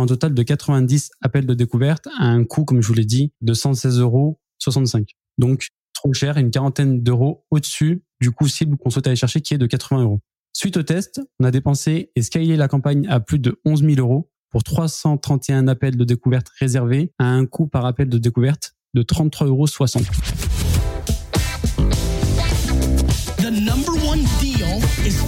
un total de 90 appels de découverte à un coût, comme je vous l'ai dit, de 116 euros 65. Donc, trop cher, une quarantaine d'euros au-dessus du coût cible qu'on souhaite aller chercher, qui est de 80 euros. Suite au test, on a dépensé et scalé la campagne à plus de 11 000 euros pour 331 appels de découverte réservés à un coût par appel de découverte de 33,60 euros.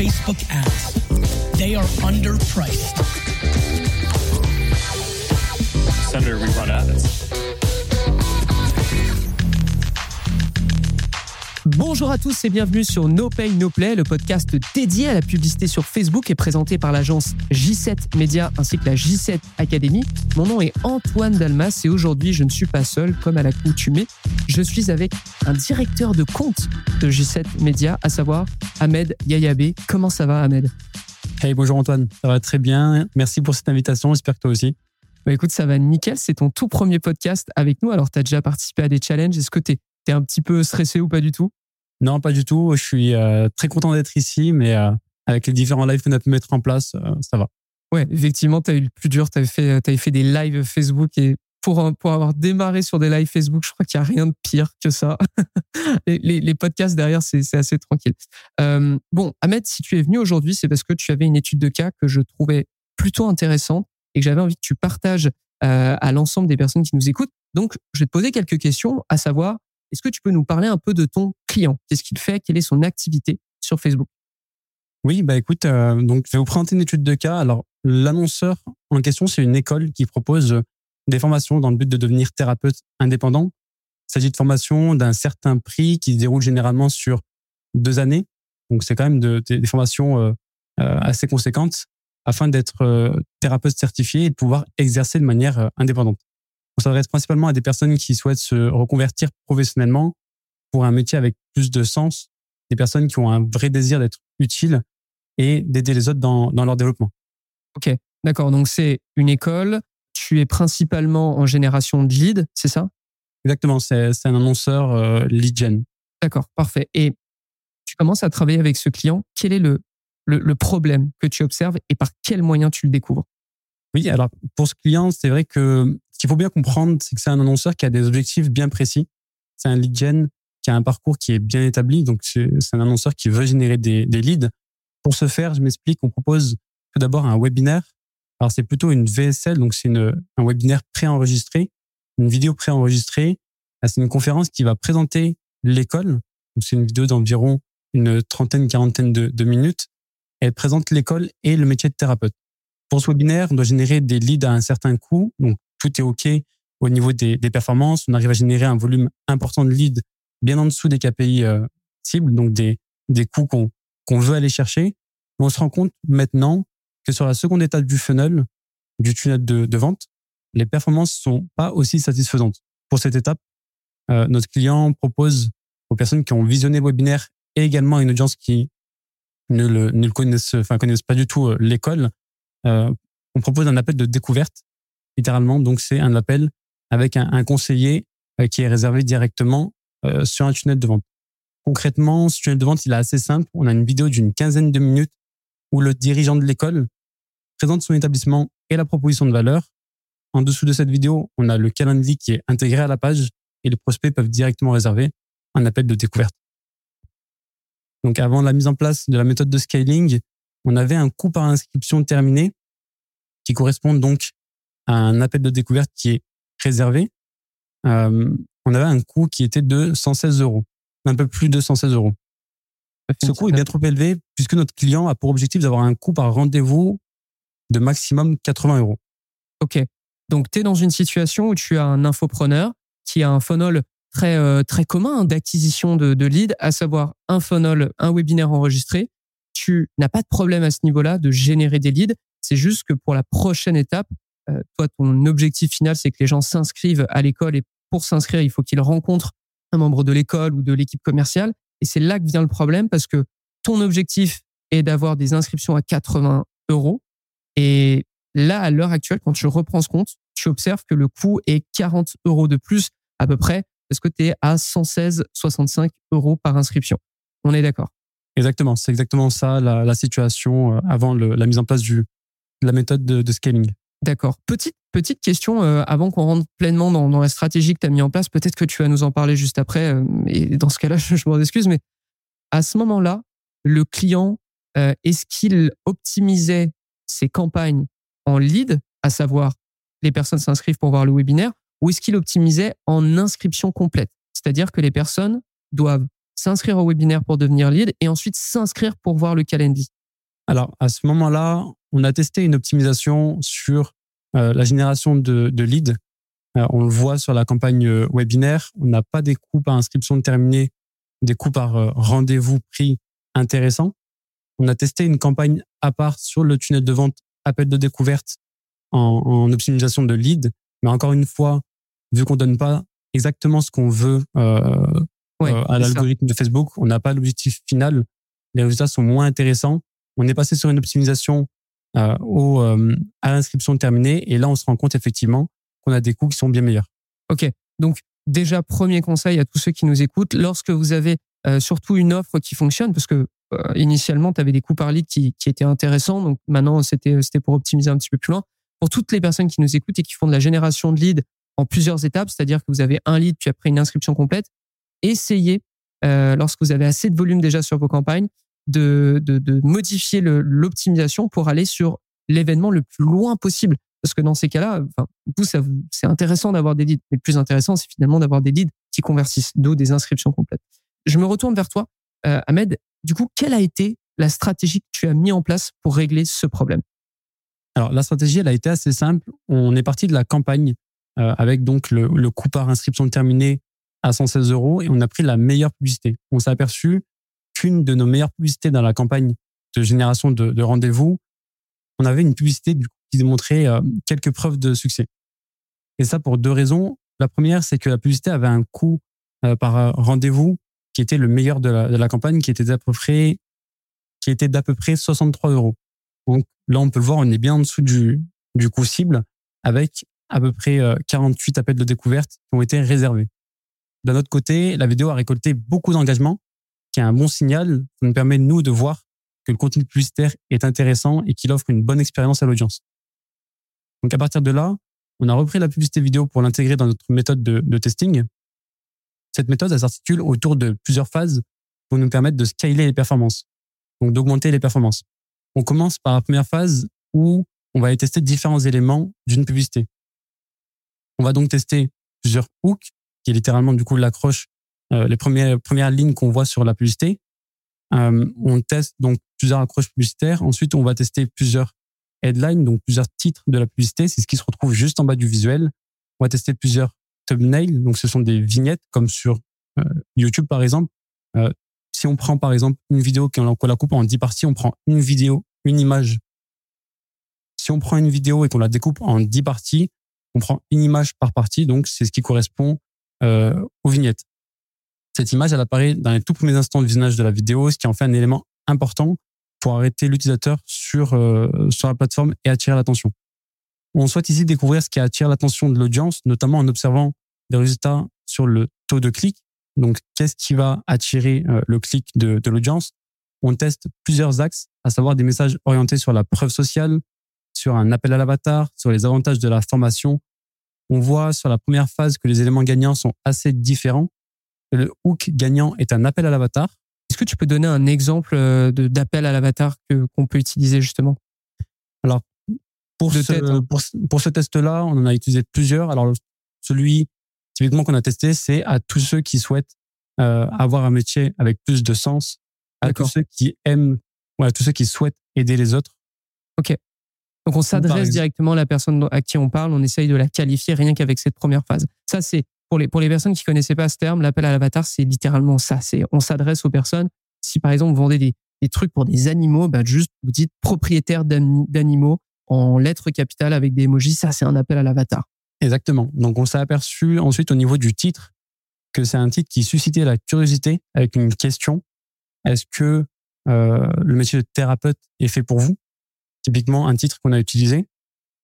Facebook ads. They are underpriced. Senator, we run ads. Bonjour à tous et bienvenue sur No Pay No Play, le podcast dédié à la publicité sur Facebook et présenté par l'agence J7 Media ainsi que la J7 Academy. Mon nom est Antoine Dalmas et aujourd'hui je ne suis pas seul comme à l'accoutumée. Je suis avec un directeur de compte de J7 Media, à savoir Ahmed Yayabe. Comment ça va Ahmed? Hey, bonjour Antoine, ça va très bien. Merci pour cette invitation, j'espère que toi aussi. Bah écoute, ça va nickel, c'est ton tout premier podcast avec nous. Alors tu as déjà participé à des challenges, est-ce que tu es un petit peu stressé ou pas du tout? Non, pas du tout. Je suis euh, très content d'être ici, mais euh, avec les différents lives qu'on a pu mettre en place, euh, ça va. Ouais, effectivement, tu as eu le plus dur. Tu avais fait, avais fait des lives Facebook et pour, pour avoir démarré sur des lives Facebook, je crois qu'il n'y a rien de pire que ça. les, les, les, podcasts derrière, c'est assez tranquille. Bon, Ahmed, si tu es venu aujourd'hui, c'est parce que tu avais une étude de cas que je trouvais plutôt intéressante et que j'avais envie que tu partages euh, à l'ensemble des personnes qui nous écoutent. Donc, je vais te poser quelques questions, à savoir, est-ce que tu peux nous parler un peu de ton client? Qu'est-ce qu'il fait? Quelle est son activité sur Facebook? Oui, bah écoute, euh, donc je vais vous présenter une étude de cas. Alors, l'annonceur en question, c'est une école qui propose des formations dans le but de devenir thérapeute indépendant. Il s'agit de formations d'un certain prix qui se déroulent généralement sur deux années. Donc, c'est quand même de, des formations euh, assez conséquentes afin d'être euh, thérapeute certifié et de pouvoir exercer de manière euh, indépendante. On s'adresse principalement à des personnes qui souhaitent se reconvertir professionnellement pour un métier avec plus de sens, des personnes qui ont un vrai désir d'être utiles et d'aider les autres dans, dans leur développement. Ok, d'accord. Donc c'est une école. Tu es principalement en génération de lead, c'est ça? Exactement. C'est un annonceur euh, lead gen. D'accord, parfait. Et tu commences à travailler avec ce client. Quel est le le, problème que tu observes et par quels moyens tu le découvres Oui, alors pour ce client, c'est vrai que ce qu'il faut bien comprendre, c'est que c'est un annonceur qui a des objectifs bien précis. C'est un lead gen qui a un parcours qui est bien établi. Donc, c'est un annonceur qui veut générer des, leads. Pour ce faire, je m'explique, on propose tout d'abord un webinaire. Alors, c'est plutôt une VSL, donc c'est un webinaire préenregistré, une vidéo préenregistrée. C'est une conférence qui va présenter l'école. C'est une vidéo d'environ une trentaine, quarantaine de minutes elle présente l'école et le métier de thérapeute. Pour ce webinaire, on doit générer des leads à un certain coût. Donc, tout est OK au niveau des, des performances. On arrive à générer un volume important de leads bien en dessous des KPI euh, cibles, donc des, des coûts qu'on qu'on veut aller chercher. Mais on se rend compte maintenant que sur la seconde étape du funnel, du tunnel de, de vente, les performances sont pas aussi satisfaisantes. Pour cette étape, euh, notre client propose aux personnes qui ont visionné le webinaire et également une audience qui ne le, ne le connaissent, enfin pas du tout euh, l'école, euh, on propose un appel de découverte, littéralement. Donc c'est un appel avec un, conseiller euh, qui est réservé directement sur un tunnel de vente. Concrètement, ce tunnel de vente, il est assez simple. On a une vidéo d'une quinzaine de minutes où le dirigeant de l'école présente son établissement et la proposition de valeur. En dessous de cette vidéo, on a le calendrier qui est intégré à la page et les prospects peuvent directement réserver un appel de découverte. Donc avant la mise en place de la méthode de scaling, on avait un coût par inscription terminé qui correspond donc à un appel de découverte qui est réservé. Euh, on avait un coût qui était de 116 euros, un peu plus de 116 euros. Ce coût est bien trop élevé puisque notre client a pour objectif d'avoir un coût par rendez-vous de maximum 80 euros. Ok. Donc, tu es dans une situation où tu as un infopreneur qui a un funnel très euh, très commun d'acquisition de, de leads, à savoir un funnel, un webinaire enregistré. Tu n'as pas de problème à ce niveau-là de générer des leads. C'est juste que pour la prochaine étape, euh, toi, ton objectif final, c'est que les gens s'inscrivent à l'école et pour s'inscrire, il faut qu'ils rencontrent un membre de l'école ou de l'équipe commerciale. Et c'est là que vient le problème parce que ton objectif est d'avoir des inscriptions à 80 euros. Et là, à l'heure actuelle, quand tu reprends ce compte, tu observes que le coût est 40 euros de plus à peu près est-ce que tu es à 116,65 euros par inscription. On est d'accord? Exactement, c'est exactement ça la, la situation euh, avant le, la mise en place du, de la méthode de, de scaling. D'accord. Petite petite question euh, avant qu'on rentre pleinement dans, dans la stratégie que tu as mis en place. Peut-être que tu vas nous en parler juste après. euh, et dans ce cas-là, je, je m'en excuse, mais à ce moment-là, le client, euh, est-ce qu'il optimisait ses campagnes en lead, à savoir les personnes s'inscrivent pour voir le webinaire, ou est-ce qu'il optimisait en inscription complète? C'est-à-dire que les personnes doivent s'inscrire au webinaire pour devenir lead et ensuite s'inscrire pour voir le calendrier. Alors, à ce moment-là, on a testé une optimisation sur euh, la génération de, de leads. Euh, on le voit sur la campagne euh, webinaire. On n'a pas des coûts par inscription terminée, des coûts par rendez-vous pris intéressants. On a testé une campagne à part sur le tunnel de vente appel de découverte en, en optimisation de leads. Mais encore une fois, vu qu'on donne pas exactement ce qu'on veut euh, Ouais, euh, à l'algorithme de Facebook, on n'a pas l'objectif final. Les résultats sont moins intéressants. On est passé sur une optimisation euh, au, euh, à l'inscription terminée et là on se rend compte effectivement qu'on a des coûts qui sont bien meilleurs. Ok. Donc déjà premier conseil à tous ceux qui nous écoutent, lorsque vous avez euh, surtout une offre qui fonctionne, parce que euh, initialement tu avais des coûts par lead qui, qui étaient intéressants, donc maintenant c'était c'était pour optimiser un petit peu plus loin. Pour toutes les personnes qui nous écoutent et qui font de la génération de leads en plusieurs étapes, c'est-à-dire que vous avez un lead puis après une inscription complète, essayez euh, lorsque vous avez assez de volume déjà sur vos campagnes de, de, de modifier l'optimisation pour aller sur l'événement le plus loin possible. Parce que dans ces cas-là, enfin, vous- c'est intéressant d'avoir des leads. Mais le plus intéressant, c'est finalement d'avoir des leads qui convertissent, d'où des inscriptions complètes. Je me retourne vers toi, euh, Ahmed. Du coup, quelle a été la stratégie que tu as mis en place pour régler ce problème? Alors la stratégie elle a été assez simple. On est parti de la campagne euh, avec donc le, le coût par inscription terminée à 116 euros et on a pris la meilleure publicité. On s'est aperçu qu'une de nos meilleures publicités dans la campagne de génération de, de rendez-vous, on avait une publicité du coup, qui démontrait euh, quelques preuves de succès. Et ça pour deux raisons. La première, c'est que la publicité avait un coût euh, par euh, rendez-vous qui était le meilleur de la, de la campagne, qui était d'à peu près, qui était d'à peu près 63 euros. Donc là, on peut le voir, on est bien en dessous du, du coût cible avec à peu près euh, 48 appels de découverte qui ont été réservés. D'un autre côté, la vidéo a récolté beaucoup d'engagement, qui est un bon signal. Ça nous permet, nous, de voir que le contenu publicitaire est intéressant et qu'il offre une bonne expérience à l'audience. Donc à partir de là, on a repris la publicité vidéo pour l'intégrer dans notre méthode de, de testing. Cette méthode, elle s'articule autour de plusieurs phases pour nous permettre de scaler les performances, donc d'augmenter les performances. On commence par la première phase où on va aller tester différents éléments d'une publicité. On va donc tester plusieurs hooks, qui est littéralement du coup l'accroche, euh, les premières, premières lignes qu'on voit sur la publicité. Euh, on teste donc plusieurs accroches publicitaires. Ensuite, on va tester plusieurs headlines, donc plusieurs titres de la publicité. C'est ce qui se retrouve juste en bas du visuel. On va tester plusieurs thumbnails, donc ce sont des vignettes comme sur euh, YouTube par exemple. Euh, si on prend par exemple une vidéo qu'on la coupe en 10 parties, on prend une vidéo, une image. Si on prend une vidéo et qu'on la découpe en 10 parties, on prend une image par partie, donc c'est ce qui correspond euh, aux vignettes. Cette image, elle apparaît dans les tout premiers instants de visionnage de la vidéo, ce qui en fait un élément important pour arrêter l'utilisateur sur, euh, sur la plateforme et attirer l'attention. On souhaite ici découvrir ce qui attire l'attention de l'audience, notamment en observant des résultats sur le taux de clic. Donc, qu'est-ce qui va attirer euh, le clic de, de l'audience? On teste plusieurs axes, à savoir des messages orientés sur la preuve sociale, sur un appel à l'avatar, sur les avantages de la formation. On voit sur la première phase que les éléments gagnants sont assez différents. Le hook gagnant est un appel à l'avatar. Est-ce que tu peux donner un exemple euh, d'appel à l'avatar que qu'on peut utiliser justement? Pour, De ce, tête, hein. pour, ce- pour ce test-là, on en a utilisé plusieurs. Alors, celui typiquement qu'on a testé, c'est à tous ceux qui souhaitent euh, avoir un métier avec plus de sens, à tous ceux qui aiment, ouais, à tous ceux qui souhaitent aider les autres. Donc on s'adresse directement à la personne à qui on parle, on essaye de la qualifier rien qu'avec cette première phase. Ça c'est pour les pour les personnes qui connaissaient pas ce terme, l'appel à l'avatar, c'est littéralement ça. C'est on s'adresse aux personnes. Si par exemple vous vendez des, des trucs pour des animaux, bah juste vous dites propriétaire d'ani- d'animaux en lettres capitales avec des emojis, ça c'est un appel à l'avatar. Exactement. Donc, on s'est aperçu ensuite au niveau du titre que c'est un titre qui suscitait la curiosité avec une question. Est-ce que euh, le métier de thérapeute est fait pour vous? Typiquement, un titre qu'on a utilisé.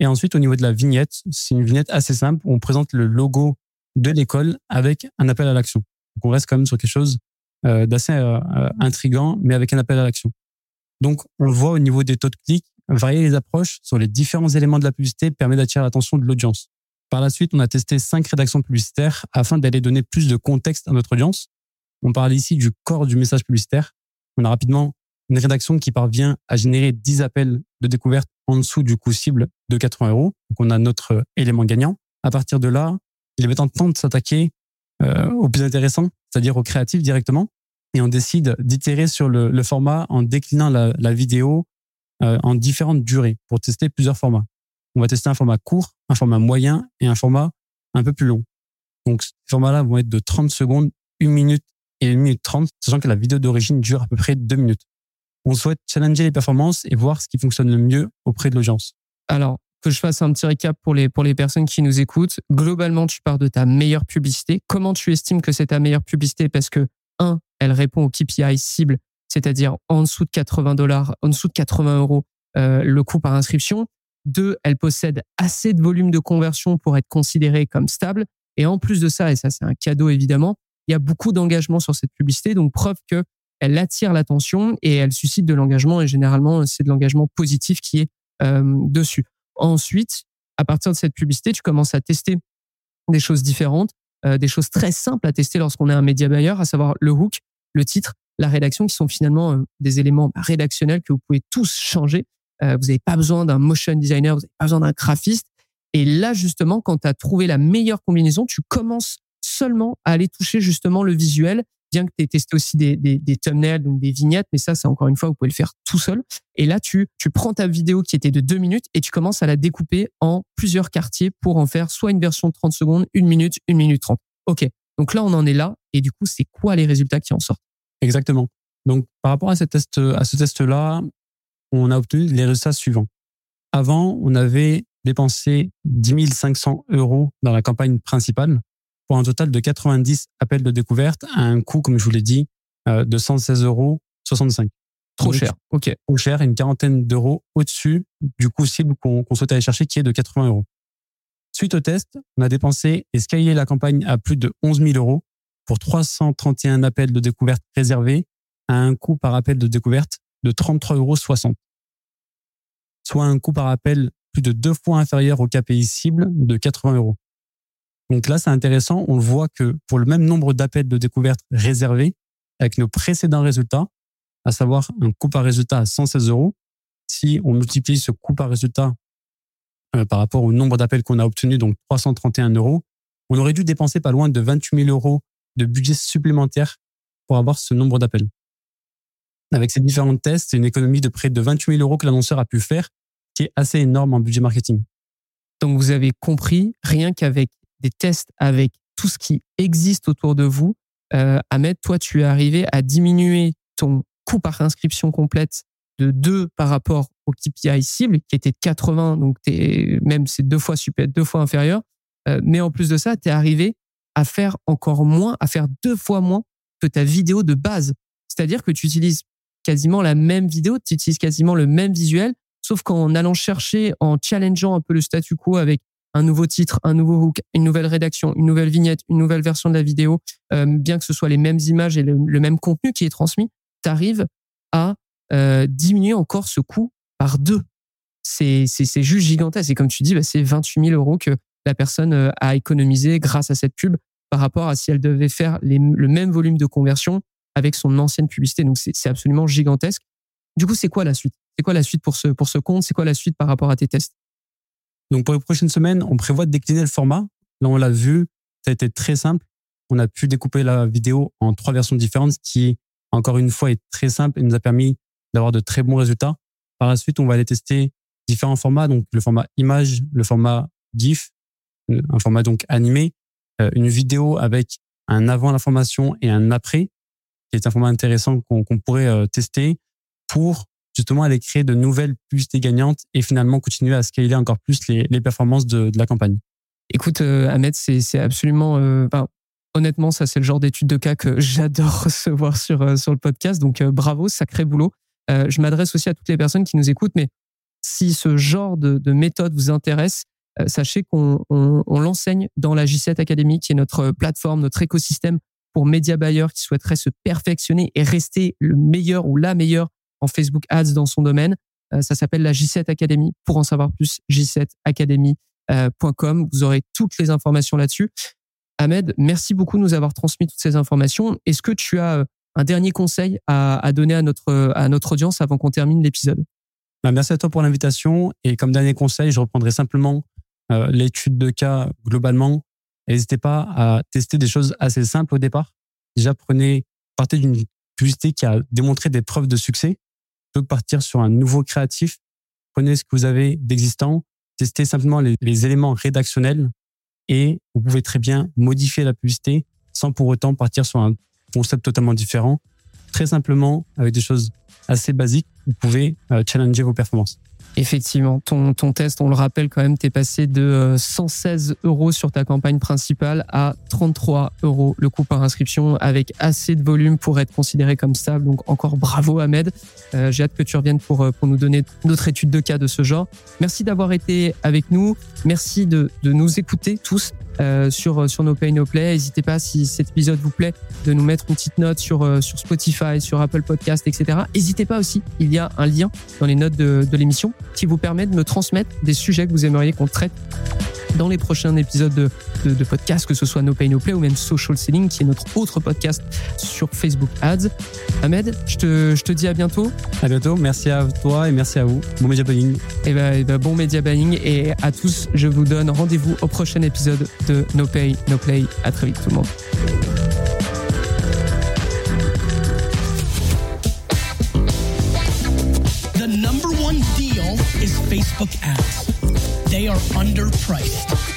Et ensuite, au niveau de la vignette, c'est une vignette assez simple où on présente le logo de l'école avec un appel à l'action. Donc, on reste quand même sur quelque chose euh, d'assez euh, euh, intrigant, mais avec un appel à l'action. Donc, on voit au niveau des taux de clic. varier les approches sur les différents éléments de la publicité permet d'attirer l'attention de l'audience. Par la suite, on a testé cinq rédactions publicitaires afin d'aller donner plus de contexte à notre audience. On parle ici du corps du message publicitaire. On a rapidement une rédaction qui parvient à générer 10 appels de découverte en dessous du coût cible de 80 euros. Donc, on a notre élément gagnant. À partir de là, il est maintenant temps de s'attaquer euh, au plus intéressant, c'est-à-dire au créatif directement. Et on décide d'itérer sur le, format en déclinant la, la vidéo euh, en différentes durées pour tester plusieurs formats. On va tester un format court, un format moyen et un format un peu plus long. Donc, ces formats-là vont être de 30 secondes, 1 minute et 1 minute 30, sachant que la vidéo d'origine dure à peu près 2 minutes. On souhaite challenger les performances et voir ce qui fonctionne le mieux auprès de l'audience. Alors, que je fasse un petit récap pour les, personnes qui nous écoutent. Globalement, tu pars de ta meilleure publicité. Comment tu estimes que c'est ta meilleure publicité? Parce que, un, elle répond au KPI cible, c'est-à-dire en dessous de 80 dollars, en dessous de 80 euros euh, le coût par inscription. Deux, elle possède assez de volume de conversion pour être considérée comme stable. Et en plus de ça, et ça c'est un cadeau évidemment, il y a beaucoup d'engagement sur cette publicité, donc preuve que elle attire l'attention et elle suscite de l'engagement. Et généralement, c'est de l'engagement positif qui est euh, dessus. Ensuite, à partir de cette publicité, tu commences à tester des choses différentes, euh, des choses très simples à tester lorsqu'on est un média buyer, à savoir le hook, le titre, la rédaction, qui sont finalement euh, des éléments bah, rédactionnels que vous pouvez tous changer. Euh, vous n'avez pas besoin d'un motion designer, vous n'avez pas besoin d'un graphiste. Et là, justement, quand tu as trouvé la meilleure combinaison, tu commences seulement à aller toucher justement le visuel bien que tu aies testé aussi des, des, thumbnails, donc des vignettes, mais ça, c'est encore une fois, vous pouvez le faire tout seul. Et là, tu, tu prends ta vidéo qui était de deux minutes et tu commences à la découper en plusieurs quartiers pour en faire soit une version de 30 secondes, une minute, une minute 30. OK. Donc là, on en est là. Et du coup, c'est quoi les résultats qui en sortent? Exactement. Donc, par rapport à, cette test, à ce test-là, on a obtenu les résultats suivants. Avant, on avait dépensé 10 500 euros dans la campagne principale pour un total de 90 appels de découverte à un coût, comme je vous l'ai dit, euh, de 116 euros 65. Trop cher. OK. Trop cher, une quarantaine d'euros au-dessus du coût cible qu'on qu souhaite aller chercher, qui est de 80 euros. Suite au test, on a dépensé et scalé la campagne à plus de 11 000 euros pour 331 appels de découverte réservés à un coût par appel de découverte de 33,60 euros. Soit un coût par appel plus de deux fois inférieur au KPI cible de 80 euros. Donc là, c'est intéressant. On voit que pour le même nombre d'appels de découverte réservés, avec nos précédents résultats, à savoir un coût par résultat à 116 euros, si on multiplie ce coût par résultat euh, par rapport au nombre d'appels qu'on a obtenu, donc 331 euros, on aurait dû dépenser pas loin de 28 000 euros de budget supplémentaire pour avoir ce nombre d'appels. Avec ces différents tests, c'est une économie de près de 28 000 euros que l'annonceur a pu faire, qui est assez énorme en budget marketing. Donc vous avez compris, rien qu'avec des tests avec tout ce qui existe autour de vous, euh, Ahmed, toi, tu es arrivé à diminuer ton coût par inscription complète de 2 par rapport au KPI cible, qui était de 80, donc même c'est deux fois super, deux fois inférieur. Euh, mais en plus de ça, tu es arrivé à faire encore moins, à faire deux fois moins que ta vidéo de base. C'est-à-dire que tu utilises quasiment la même vidéo, tu utilises quasiment le même visuel, sauf qu'en allant chercher, en challengeant un peu le statu quo avec un nouveau titre, un nouveau hook, une nouvelle rédaction, une nouvelle vignette, une nouvelle version de la vidéo, euh, bien que ce soit les mêmes images et le, même contenu qui est transmis, tu arrives à euh, diminuer encore ce coût par deux. C'est juste gigantesque. Et comme tu dis, bah, c'est 28 000 euros que la personne euh, a économisé grâce à cette pub par rapport à si elle devait faire le même volume de conversion avec son ancienne publicité. Donc c'est absolument gigantesque. Du coup, c'est quoi la suite? C'est quoi la suite pour ce, pour ce compte? C'est quoi la suite par rapport à tes tests? Donc pour les prochaines semaines, on prévoit de décliner le format. Là, on l'a vu, ça a été très simple. On a pu découper la vidéo en trois versions différentes, ce qui, encore une fois, est très simple et nous a permis d'avoir de très bons résultats. Par la suite, on va aller tester différents formats, donc le format image, le format GIF, un format donc animé, euh, une vidéo avec un avant l'information et un après, qui est un format intéressant qu'on pourrait euh, tester pour justement aller créer de nouvelles publicités gagnantes et finalement continuer à scaler encore plus les, les performances de, la campagne. Écoute, euh, Ahmed, c'est absolument... Euh, honnêtement, ça, c'est le genre d'étude de cas que j'adore recevoir sur, euh, sur le podcast. Donc, euh, bravo, sacré boulot. Je m'adresse aussi à toutes les personnes qui nous écoutent, mais si ce genre de, de méthode vous intéresse, sachez qu'on on, on l'enseigne dans la J7 Academy, qui est notre plateforme, notre écosystème pour média buyers qui souhaiteraient se perfectionner et rester le meilleur ou la meilleure en Facebook Ads dans son domaine. Euh, ça s'appelle la J7 Academy. Pour en savoir plus, j7academy.com. Vous aurez toutes les informations là-dessus. Ahmed, merci beaucoup de nous avoir transmis toutes ces informations. Est-ce que tu as un dernier conseil à, donner à notre, à notre audience avant qu'on termine l'épisode? Bah, Merci à toi pour l'invitation. Et comme dernier conseil, je reprendrai simplement l'étude de cas globalement. N'hésitez pas à tester des choses assez simples au départ. Déjà, prenez, partez d'une publicité qui a démontré des preuves de succès plutôt que partir sur un nouveau créatif. Prenez ce que vous avez d'existant, testez simplement les, éléments rédactionnels et vous pouvez très bien modifier la publicité sans pour autant partir sur un concept totalement différent. Très simplement, avec des choses assez basiques, vous pouvez euh, challenger vos performances. Effectivement, ton, ton test, on le rappelle quand même, tu es passé de 116 euh, euros sur ta campagne principale à 33 euros le coût par inscription avec assez de volume pour être considéré comme stable. Donc encore bravo Ahmed. Euh, J'ai hâte que tu reviennes pour, euh, pour nous donner d'autres études de cas de ce genre. Merci d'avoir été avec nous. Merci de, de nous écouter tous. Euh, sur sur No Pay No Play. N'hésitez pas si cet épisode vous plaît de nous mettre une petite note sur euh, sur Spotify, sur Apple Podcast, etc. N'hésitez pas aussi, il y a un lien dans les notes de, de l'émission qui vous permet de me transmettre des sujets que vous aimeriez qu'on traite dans les prochains épisodes de, de, de, podcast, que ce soit No Pay No Play ou même Social Selling, qui est notre autre podcast sur Facebook Ads. Ahmed, je te, je te dis à bientôt. À bientôt. Merci à toi et merci à vous. Bon media buying. Et eh ben, et ben bon media buying. Et à tous, je vous donne rendez-vous au prochain épisode de No Pay No Play. À très vite tout le monde. Underpriced.